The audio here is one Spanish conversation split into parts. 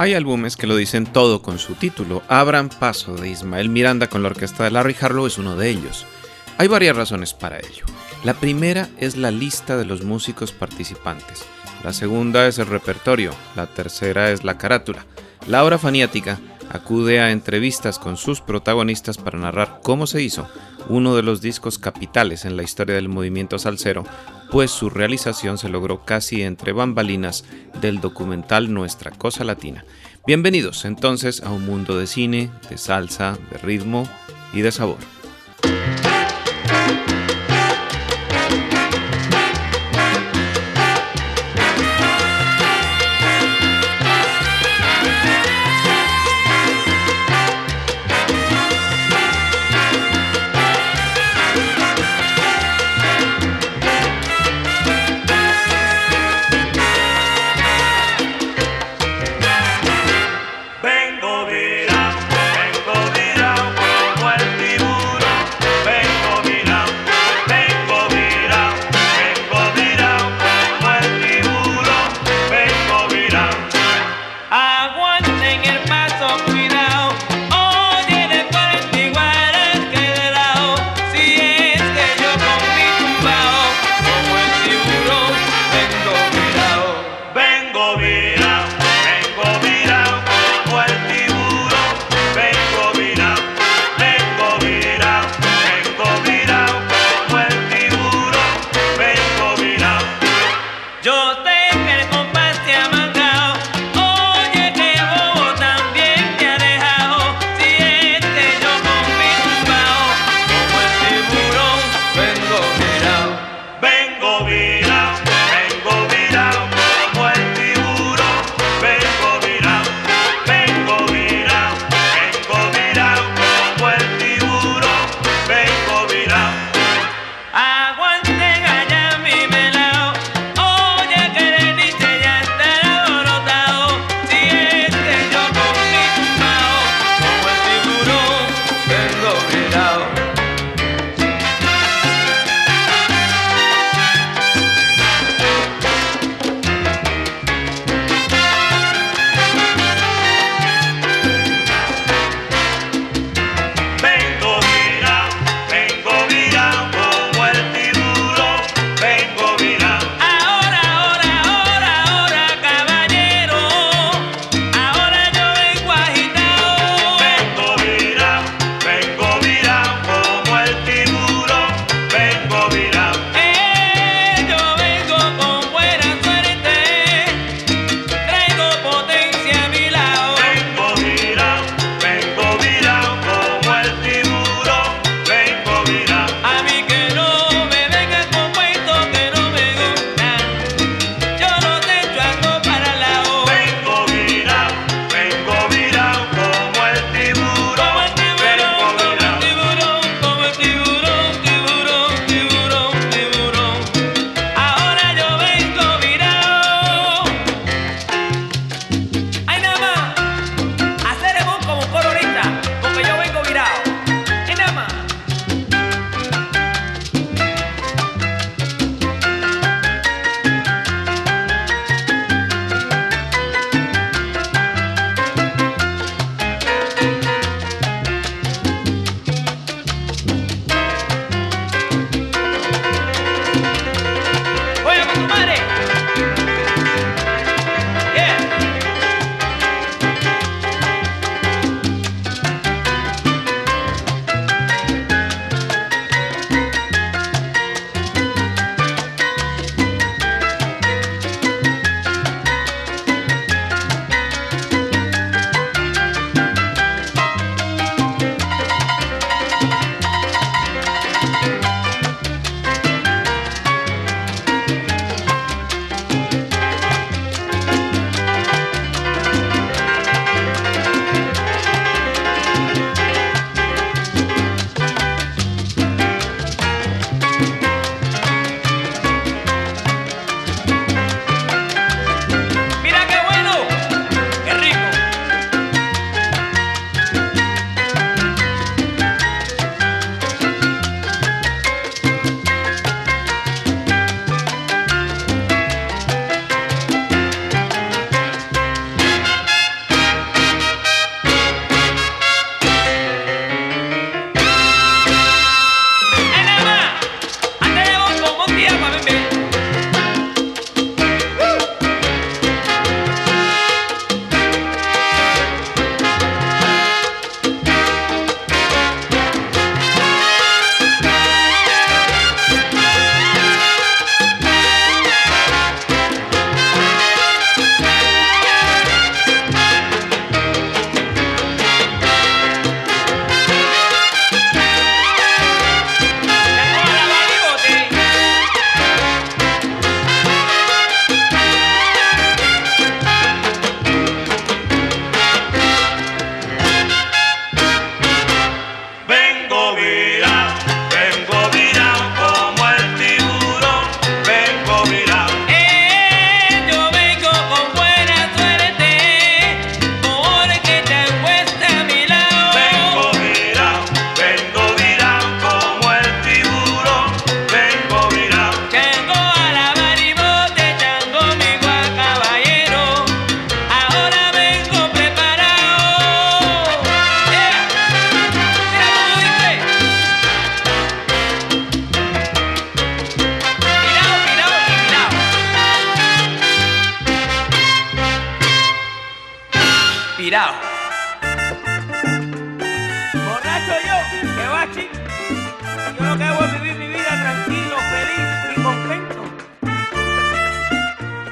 Hay álbumes que lo dicen todo con su título. Abran Paso de Ismael Miranda con la orquesta de Larry Harlow es uno de ellos. Hay varias razones para ello. La primera es la lista de los músicos participantes. La segunda es el repertorio. La tercera es la carátula. La obra faniática acude a entrevistas con sus protagonistas para narrar cómo se hizo uno de los discos capitales en la historia del movimiento salsero, pues su realización se logró casi entre bambalinas del documental Nuestra Cosa Latina. Bienvenidos entonces a un mundo de cine, de salsa, de ritmo y de sabor.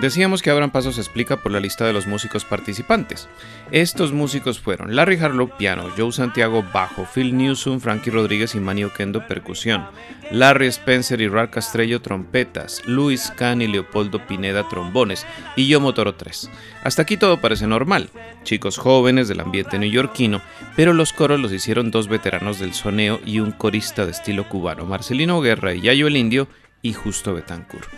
Decíamos que Abraham Paso se explica por la lista de los músicos participantes. Estos músicos fueron Larry Harlow piano, Joe Santiago bajo, Phil Newsom, Frankie Rodríguez y Manny Oquendo percusión, Larry Spencer y Rar Castrello trompetas, Luis Kahn y Leopoldo Pineda trombones y yo Motoro 3. Hasta aquí todo parece normal, chicos jóvenes del ambiente neoyorquino, pero los coros los hicieron dos veteranos del soneo y un corista de estilo cubano, Marcelino Guerra y Yayo el Indio y Justo Betancourt.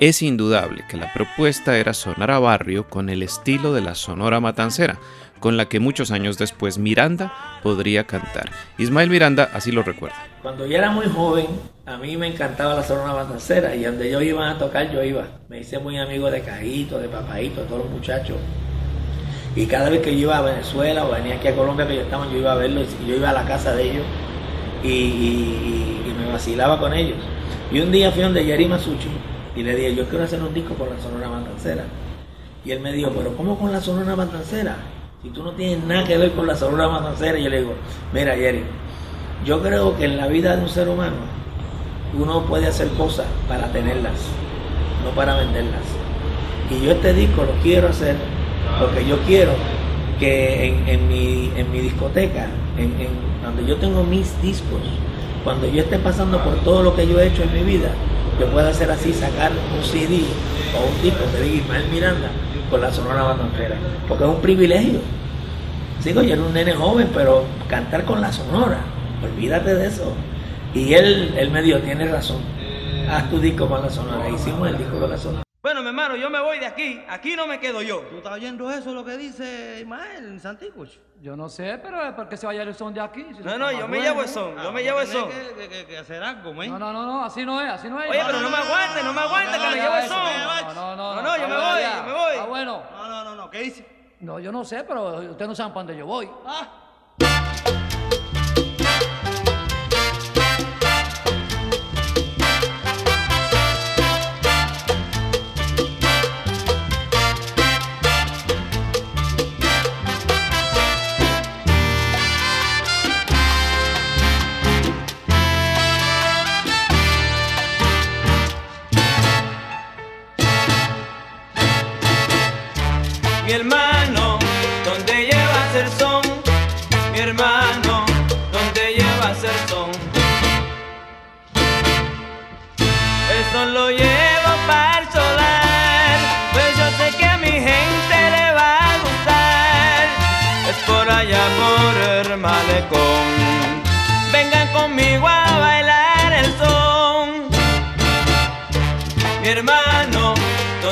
Es indudable que la propuesta era sonar a barrio con el estilo de la Sonora Matancera, con la que muchos años después Miranda podría cantar. Ismael Miranda así lo recuerda. Cuando yo era muy joven, a mí me encantaba la Sonora Matancera y donde yo iba a tocar, yo iba. Me hice muy amigo de Cajito, de Papaito, de todos los muchachos. Y cada vez que yo iba a Venezuela o venía aquí a Colombia, que yo estaba, yo iba a verlos y yo iba a la casa de ellos y, me vacilaba con ellos. Y un día fui donde Yeri Masucci y le dije, yo quiero hacer un disco con la Sonora Matancera. Y él me dijo, pero ¿cómo con la Sonora Matancera? Si tú no tienes nada que ver con la Sonora Matancera. Y yo le digo, mira Jerry, yo creo que en la vida de un ser humano uno puede hacer cosas para tenerlas, no para venderlas. Y yo este disco lo quiero hacer porque yo quiero que en, en mi, en mi discoteca, en, en donde yo tengo mis discos, cuando yo esté pasando por todo lo que yo he hecho en mi vida, yo pueda hacer así, sacar un CD o un disco diga Ismael Miranda con la Sonora Matancera, porque es un privilegio. Sigo, yo era un nene joven, pero cantar con la Sonora, olvídate de eso. Y él, él me dijo, tienes razón, haz tu disco con la Sonora. Hicimos el disco con la Sonora. Mi hermano, yo me voy de aquí. Aquí no me quedo yo. ¿Tú estás oyendo eso lo que dice Ismael en Santicuch? Yo no sé, pero es porque se vaya el son de aquí. si No, no, yo me bueno. llevo el son. Yo me llevo el son. Que, que, que, que hacer algo, men. No, no, no, no, así no es, así no es. Oye, pero no me aguante, no me aguante, que me llevo el son. No, no, no. No, yo me voy, yo me voy. Ah, bueno. No, no, no, no. ¿Qué dice? No, yo no sé, pero ustedes no saben para dónde yo voy. Mi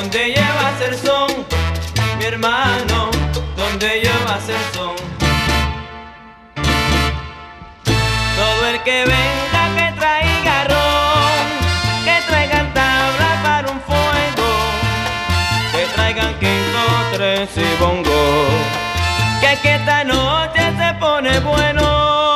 donde llevas el son? Mi hermano, donde llevas el son? Todo el que venga que traiga ron, que traigan tabla para un fuego, que traigan quinto, tres y bongo, que aquí esta noche se pone bueno.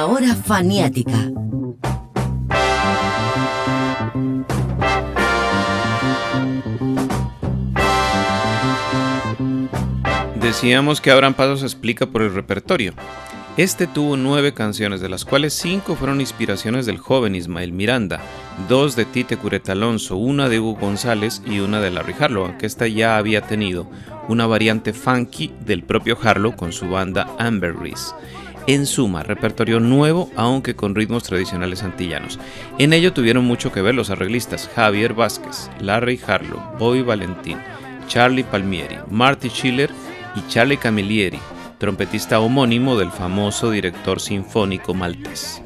La hora faniática. Decíamos que Abraham Paso se explica por el repertorio. Este tuvo nueve canciones, de las cuales cinco fueron inspiraciones del joven Ismael Miranda, dos de Tite Cureta Alonso, una de Hugo González y una de Larry Harlow, aunque esta ya había tenido una variante funky del propio Harlow con su banda Ambergris. En suma, repertorio nuevo, aunque con ritmos tradicionales antillanos. En ello tuvieron mucho que ver los arreglistas Javier Vázquez, Larry Harlow, Bobby Valentín, Charlie Palmieri, Marty Schiller y Charlie Camilleri, trompetista homónimo del famoso director sinfónico maltés.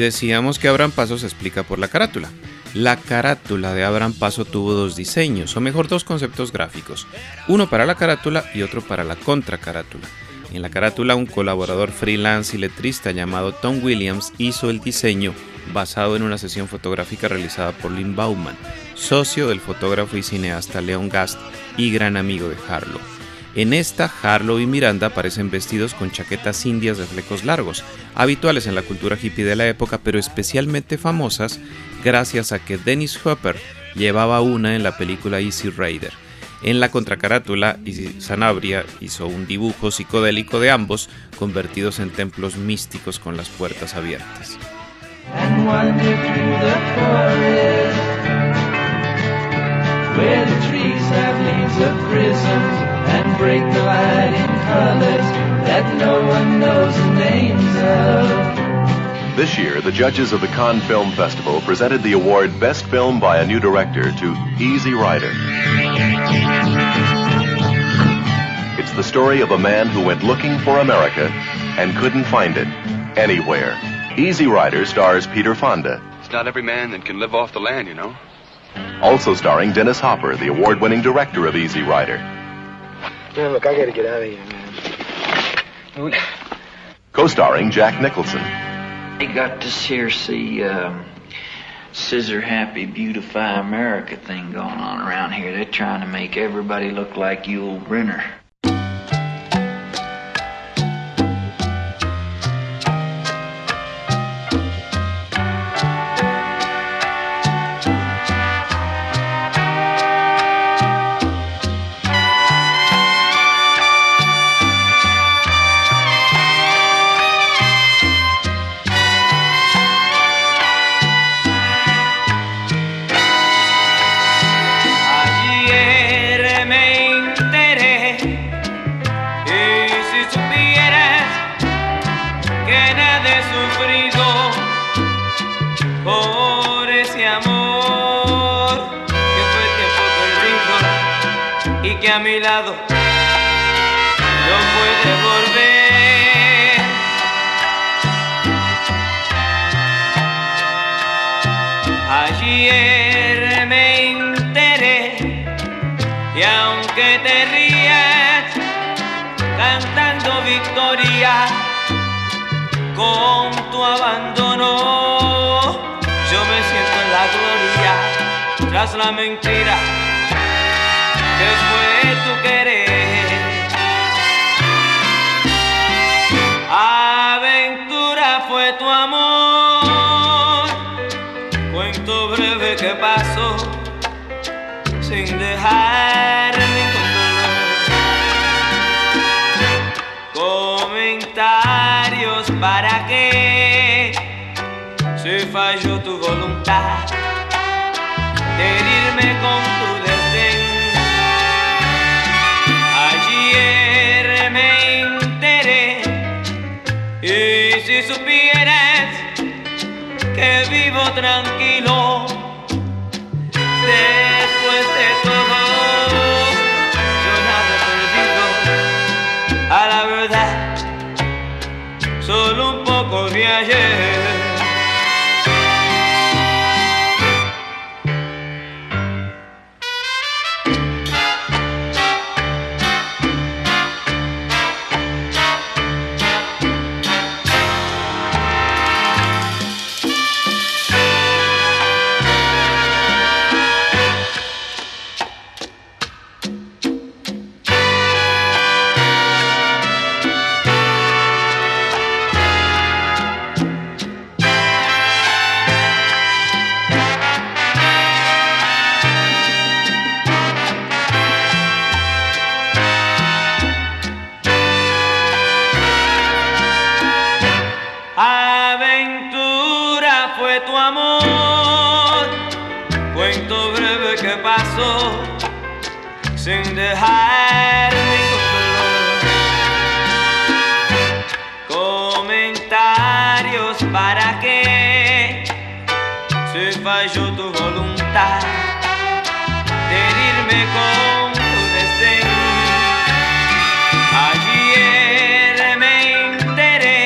Decíamos que Abraham Paso se explica por la carátula. La carátula de Abraham Paso tuvo dos diseños, o mejor dos conceptos gráficos, uno para la carátula y otro para la contracarátula. En la carátula un colaborador freelance y letrista llamado Tom Williams hizo el diseño basado en una sesión fotográfica realizada por Lynn Bauman, socio del fotógrafo y cineasta Leon Gast y gran amigo de Harlow. En esta, Harlow y Miranda aparecen vestidos con chaquetas indias de flecos largos, habituales en la cultura hippie de la época, pero especialmente famosas gracias a que Dennis Hopper llevaba una en la película Easy Rider. En la contracarátula, Sanabria hizo un dibujo psicodélico de ambos, convertidos en templos místicos con las puertas abiertas. Wander through the forest where the trees have leaves of prisms and break the light in colors that no one knows the names of. This year, the judges of the Cannes Film Festival presented the award Best Film by a New Director to Easy Rider. It's the story of a man who went looking for America and couldn't find it anywhere. Easy Rider stars Peter Fonda, It's not every man that can live off the land, you know. also starring Dennis Hopper, the award-winning director of Easy Rider. Man, look, I gotta get out of here, man. Co-starring Jack Nicholson. They got this here, see, um, scissor happy beautify America thing going on around here. They're trying to make everybody look like Yul Brynner. Con tu abandono, yo me siento en la gloria tras la mentira que fue tu querer. Aventura fue tu amor, cuento breve que pasó sin dejar si falló tu voluntad de herirme con tu desdén. Ayer me enteré y si supieras que vivo tranquilo si falló tu voluntad de herirme con tu desdén. Ayer me enteré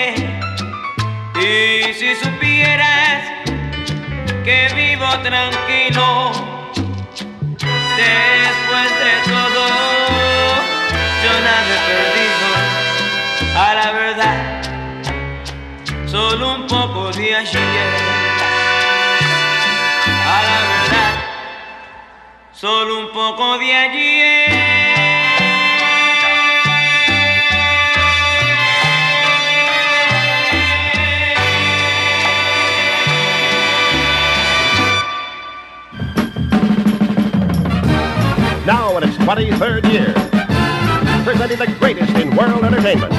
y si supiera tranquilo. Después de todo, yo nada he perdido. A la verdad, solo un poco de ayer. Solo un poco de ayer. Eh. Now in its 23rd year, presenting the greatest in world entertainment.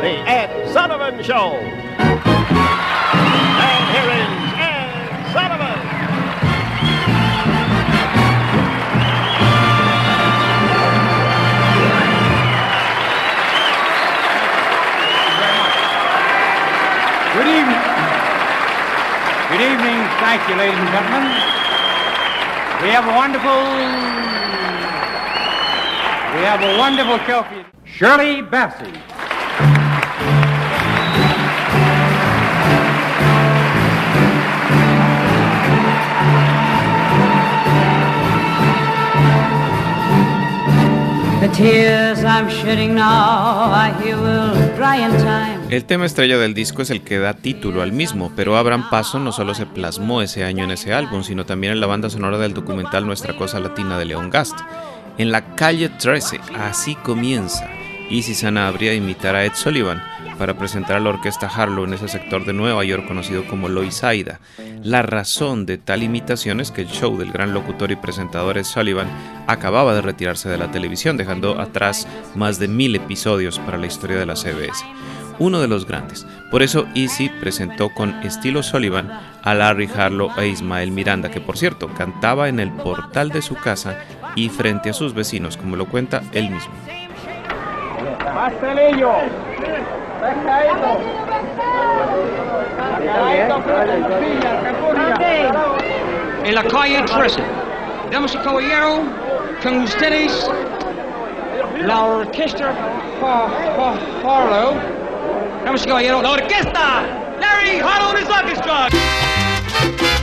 The Ed Sullivan Show. And here is Good evening. Thank you, ladies and gentlemen. We have a wonderful, we have a wonderful show for you. Shirley Bassey. The tears I'm shedding now, I hear will dry in time. El tema estrella del disco es el que da título al mismo, pero Abraham Paso no solo se plasmó ese año en ese álbum, sino también en la banda sonora del documental Nuestra Cosa Latina de León Gast. En la calle 13, así comienza. Easy Sana habría de imitar a Ed Sullivan para presentar a la orquesta Harlow en ese sector de Nueva York conocido como Loisaida. La razón de tal imitación es que el show del gran locutor y presentador Ed Sullivan acababa de retirarse de la televisión, dejando atrás más de mil episodios para la historia de la CBS uno de los grandes. Por eso Easy presentó con estilo Sullivan a Larry Harlow e Ismael Miranda, que por cierto cantaba en el portal de su casa y frente a sus vecinos, como lo cuenta él mismo. Pastelillo. En la calle 13. Damas y caballeros, con ustedes la orquesta Har- Har- Harlow. Damas y caballeros, la orquesta Larry Harlow and his orchestra. abran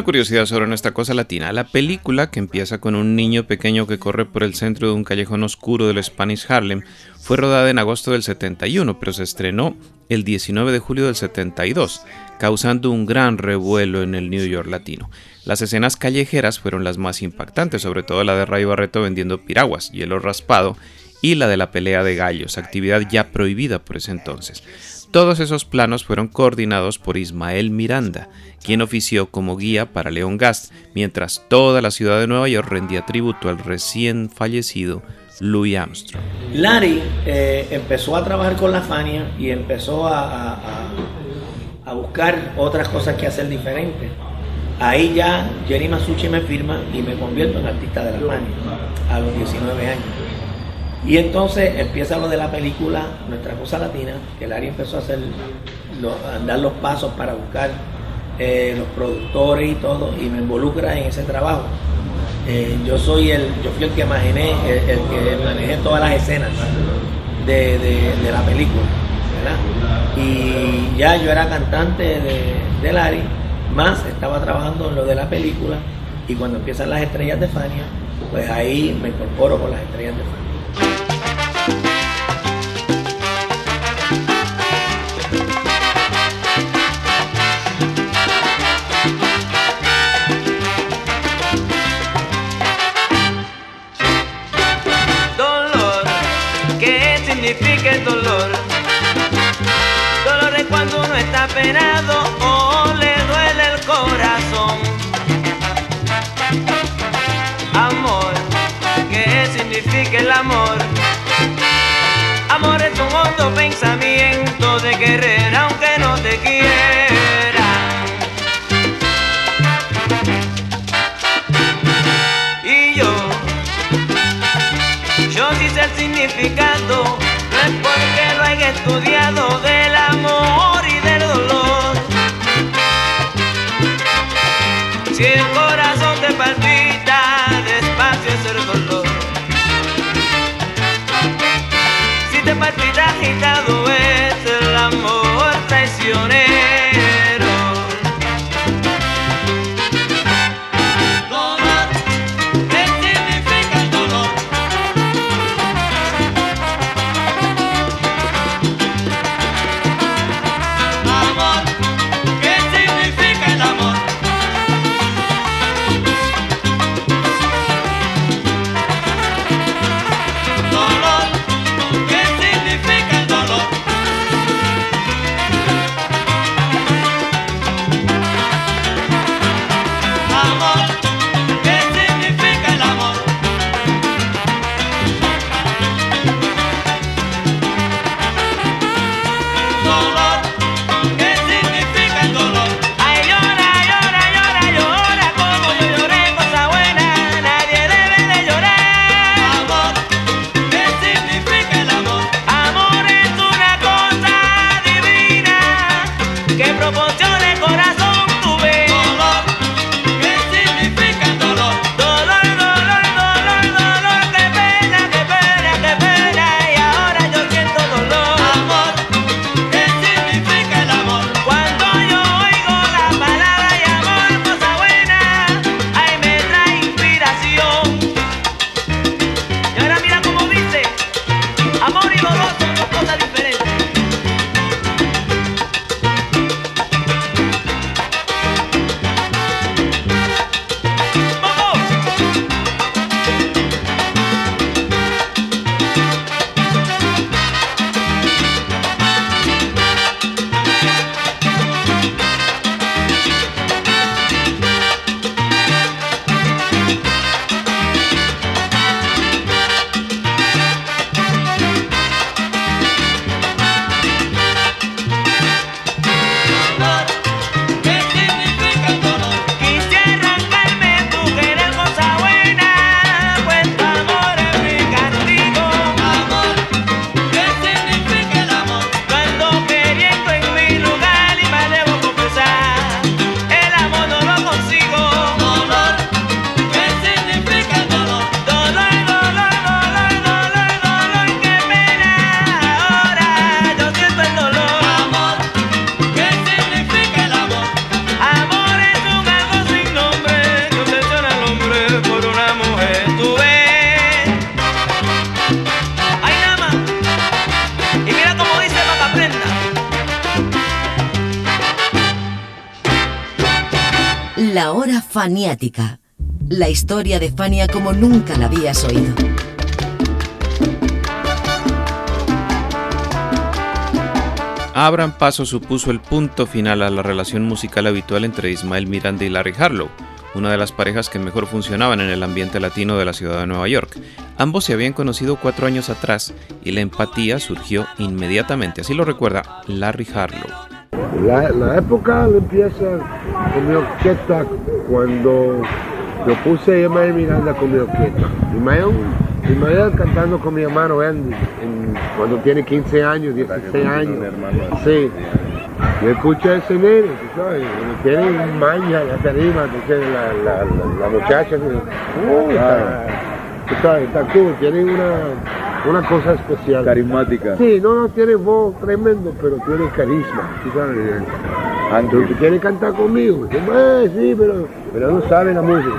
Una curiosidad sobre nuestra cosa latina. La película, que empieza con un niño pequeño que corre por el centro de un callejón oscuro del Spanish Harlem, fue rodada en agosto del 71, pero se estrenó el 19 de julio del 72, causando un gran revuelo en el New York latino. Las escenas callejeras fueron las más impactantes, sobre todo la de Ray Barreto vendiendo piraguas, hielo raspado, y la de la pelea de gallos, actividad ya prohibida por ese entonces. Todos esos planos fueron coordinados por Ismael Miranda, quien ofició como guía para Leon Gast, mientras toda la ciudad de Nueva York rendía tributo al recién fallecido Louis Armstrong. Larry eh, empezó a trabajar con la Fania y empezó a, a- a- a buscar otras cosas que hacer diferentes. Ahí ya Jerry Masucci me firma y me convierto en artista de la Fania a los 19 años. Y entonces empieza lo de la película Nuestra Cosa Latina, que Larry empezó a hacer a dar los pasos para buscar eh, los productores y todo, y me involucra en ese trabajo. Eh, yo soy el, yo fui el que imaginé, el, que manejé todas las escenas de la película, ¿verdad? Y ya yo era cantante de, de Larry, más estaba trabajando en lo de la película, y cuando empiezan las estrellas de Fania, pues ahí me incorporo con las estrellas de Fania. Cuando uno está penado o le duele el corazón. Amor, ¿qué significa el amor? Amor es un hondo pensamiento de querer aunque no te quieran. Y yo yo sí sé el significado, no es porque lo haya estudiado del amor Si el corazón te palpita, despacio es el dolor. Si te palpita agitado, es el amor traicionero. La historia de Fania como nunca la habías oído. Abran Paso supuso el punto final a la relación musical habitual entre Ismael Miranda y Larry Harlow, una de las parejas que mejor funcionaban en el ambiente latino de la ciudad de Nueva York. Ambos se habían conocido cuatro años atrás y la empatía surgió inmediatamente, así lo recuerda Larry Harlow. La, la época empieza con mi orquesta cuando yo puse a Ismael Miranda con mi orquesta. Ismael, Ismael cantando con mi hermano Andy en- cuando tiene 15 años, 16 años. Sí. Yo escucho a ese nene, sabes, tiene maña la tarima, entonces la, la, la, la muchacha, uh, está, cool, tiene una, una cosa especial. Carismática. Sí, no, no tiene voz tremendo, pero tiene carisma, sabes. ¿Tú quieres cantar conmigo? "Eh, sí, pero, pero no sabe la música.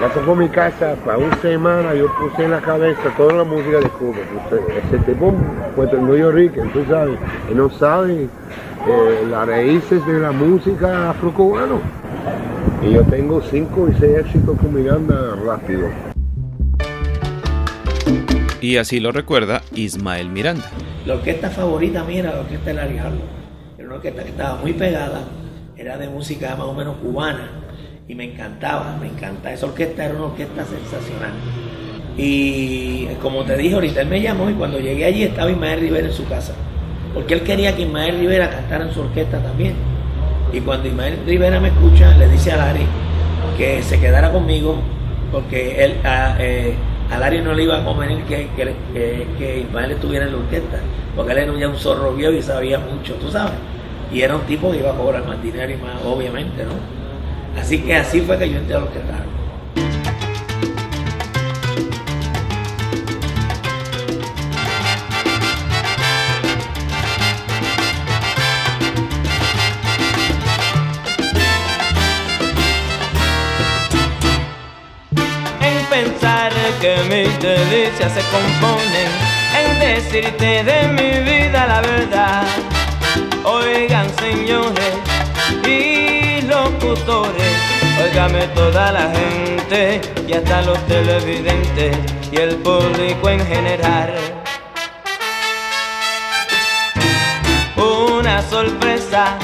Pasó por mi casa, para una semana yo puse en la cabeza toda la música de Cuba. Puse- Ese tipo New York, tú sabes, y no sabe eh, las raíces de la música afrocubana. Y yo tengo cinco y seis éxitos con Miranda rápido. Y así lo recuerda Ismael Miranda. La orquesta favorita mía era la orquesta de Larry Harlow. Era una orquesta que estaba muy pegada, era de música más o menos cubana y me encantaba, me encantaba. Esa orquesta era una orquesta sensacional. Y como te dije ahorita, él me llamó y cuando llegué allí estaba Ismael Rivera en su casa. Porque él quería que Ismael Rivera cantara en su orquesta también. Y cuando Ismael Rivera me escucha, le dice a Larry que se quedara conmigo porque él, a, eh, Larry no le iba a convenir que, que, que- que Ismael estuviera en la orquesta, porque él era ya un zorro viejo y sabía mucho, tú sabes. Y era un tipo que iba a cobrar más dinero y más, obviamente, ¿no? Así que así fue que yo entré a orquesta. en pensar que mis delicias se componen en decirte de mi vida la verdad. Oigan señores y locutores, óigame toda la gente y hasta los televidentes y el público en general. Una sorpresa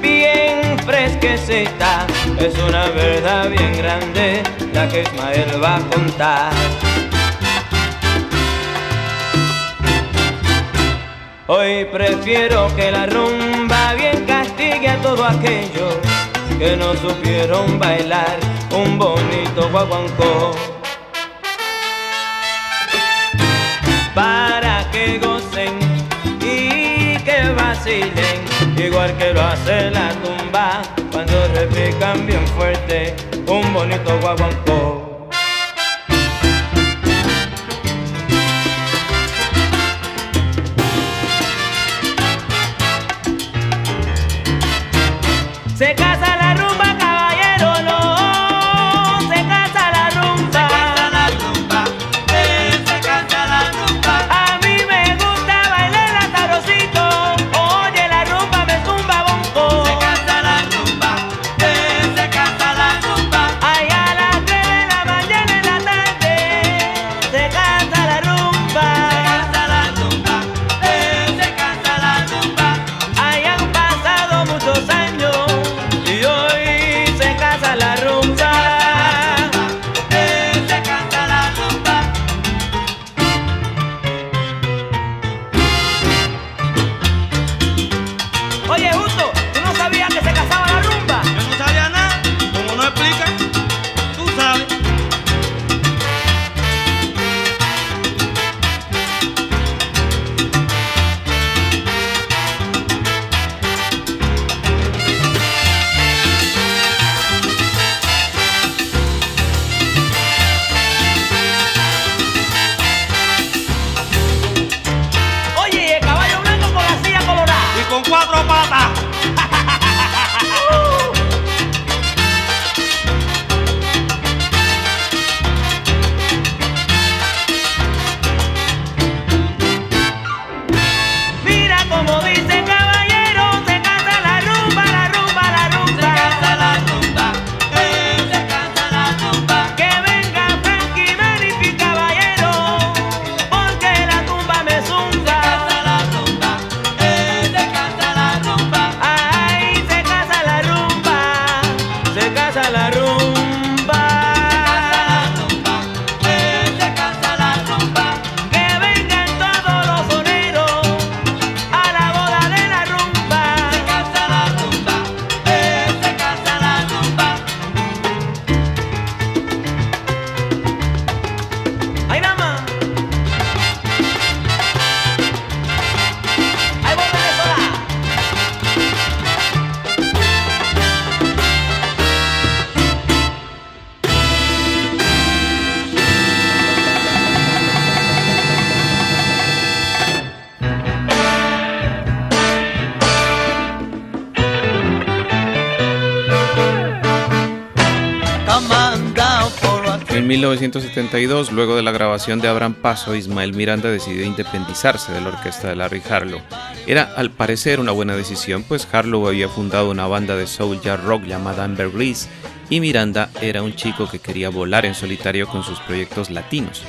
bien fresquecita, es una verdad bien grande la que Ismael va a contar. Hoy prefiero que la rumba bien castigue a todo aquello que no supieron bailar un bonito guaguancó. Para que gocen y que vacilen, igual que lo hace la tumba cuando repican bien fuerte un bonito guaguancó. En 1972, luego de la grabación de Abraham Paso, Ismael Miranda decidió independizarse de la orquesta de Larry Harlow. Era al parecer una buena decisión, pues Harlow había fundado una banda de soul jazz rock llamada Amber Grease y Miranda era un chico que quería volar en solitario con sus proyectos latinos.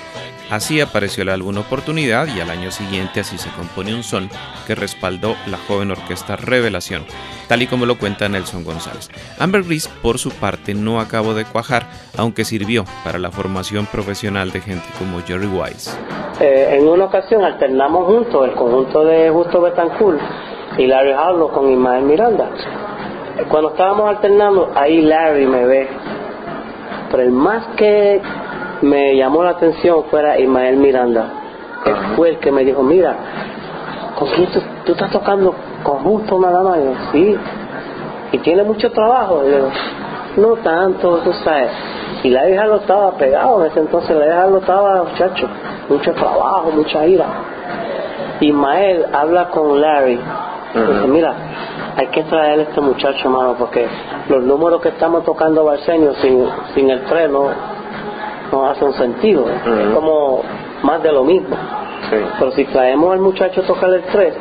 Así apareció el álbum Oportunidad y al año siguiente así se compone un son que respaldó la joven orquesta Revelación, tal y como lo cuenta Nelson González. Amber Grease, por su parte, no acabó de cuajar, aunque sirvió para la formación profesional de gente como Jerry Wise. Eh, en una ocasión alternamos juntos el conjunto de Justo Betancourt y Larry Harlow con Ismael Miranda. Cuando estábamos alternando, ahí Larry me ve. Pero el más que me llamó la atención fuera Ismael Miranda. Él fue el que me dijo, mira, ¿con quién tú, tú estás tocando? ¿Con Justo nada más? Y yo, sí. ¿Y tiene mucho trabajo? Y yo no tanto, tú sabes. Y Larry Harlow estaba pegado en ese entonces, Larry Harlow estaba, muchacho, mucho trabajo, mucha ira. Ismael habla con Larry. Dice, mira, hay que traer a este muchacho, mano, porque los números que estamos tocando Barsenio sin, sin el tren no, no hacen sentido. Es como más de lo mismo. Pero si traemos al muchacho a tocar el 3,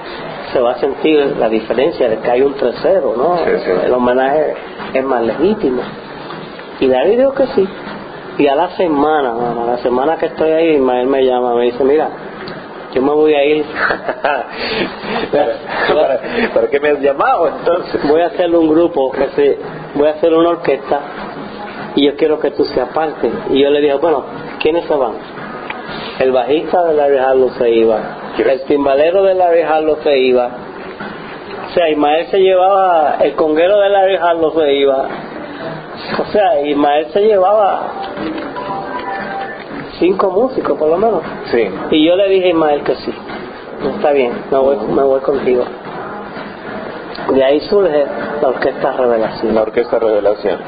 se va a sentir la diferencia de que hay un 3-0, ¿no? El homenaje es más legítimo. Y Larry dijo que sí. Y a la semana, mano, a la semana que estoy ahí, Ismael me llama, me dice, mira, yo me voy a ir. ¿Para qué me has llamado entonces? Voy a hacer un grupo, que se, voy a hacer una orquesta y yo quiero que tú seas parte. Y yo le dije, bueno, ¿quiénes se van? El bajista de Larry Harlow se iba, el timbalero de Larry Harlow se iba. O sea, Ismael se llevaba, el conguero de Larry Harlow se iba. O sea, Ismael se llevaba cinco músicos por lo menos. Sí. Y yo le dije a Ismael que sí. Está bien, me voy, me voy contigo. De ahí surge la Orquesta Revelación. La Orquesta Revelación.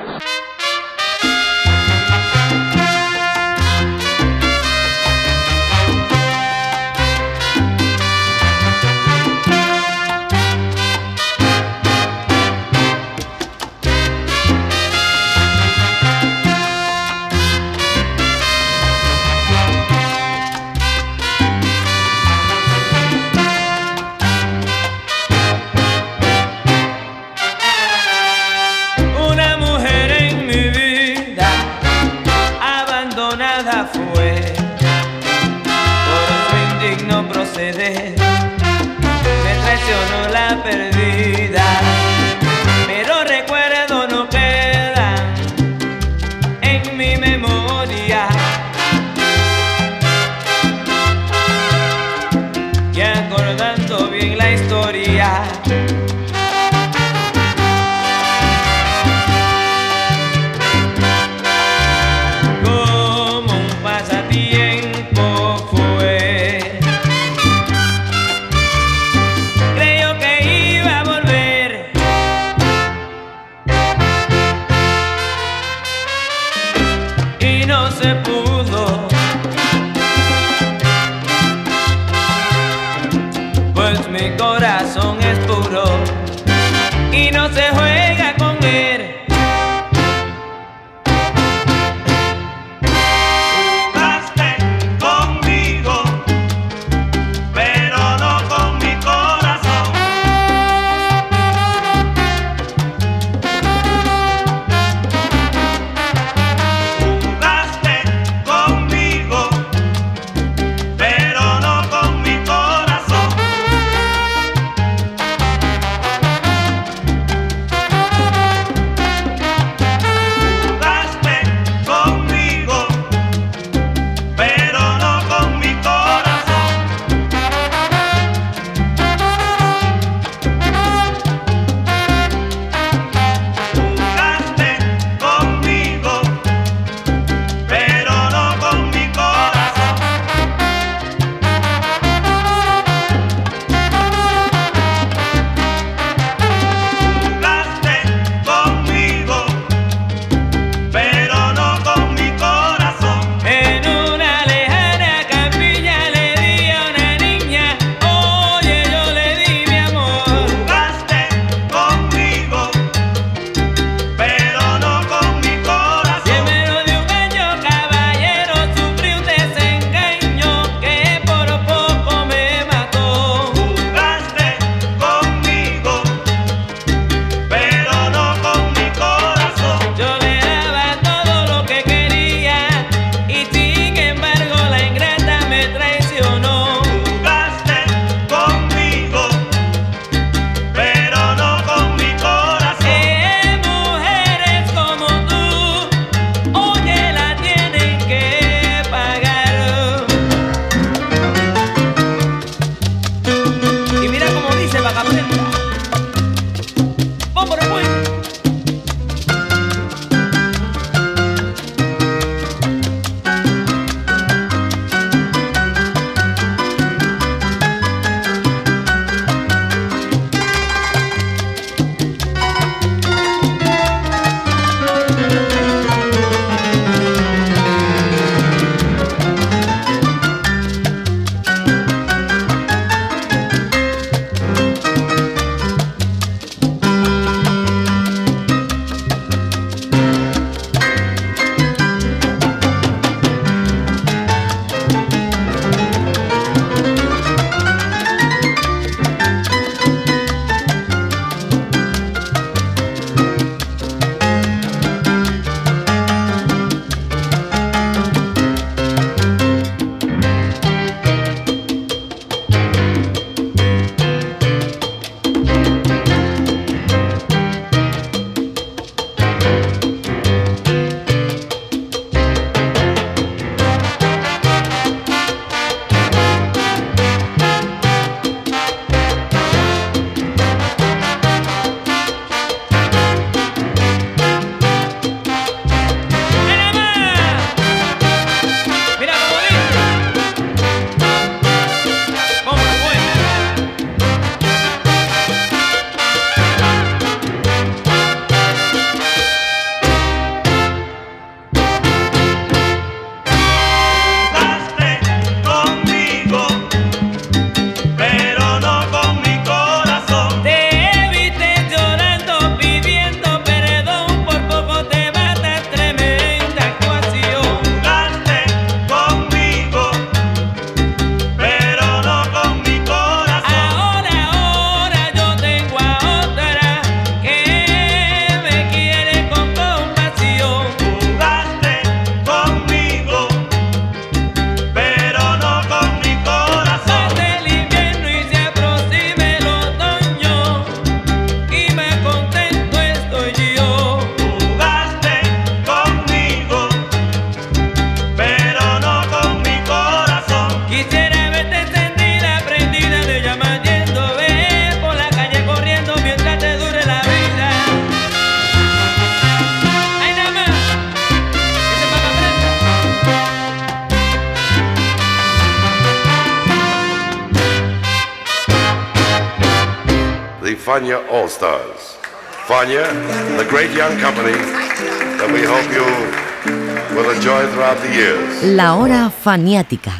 Faniática.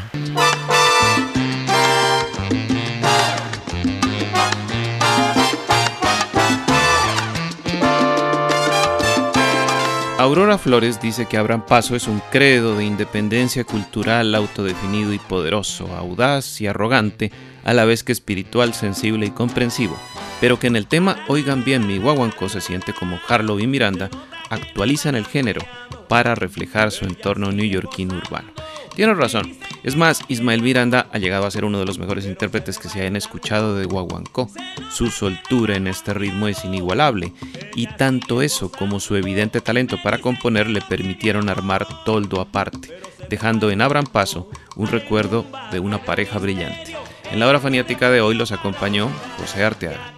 Aurora Flores dice que Abraham Paso es un credo de independencia cultural autodefinido y poderoso, audaz y arrogante, a la vez que espiritual, sensible y comprensivo, pero que en el tema Oigan bien mi guaguancó se siente como Harlow y Miranda actualizan el género para reflejar su entorno neoyorquino urbano. Tiene razón. Es más, Ismael Miranda ha llegado a ser uno de los mejores intérpretes que se hayan escuchado de guaguancó. Su soltura en este ritmo es inigualable, y tanto eso como su evidente talento para componer le permitieron armar toldo aparte, dejando en Abran Paso un recuerdo de una pareja brillante. En la hora faniática de hoy los acompañó José Arteaga.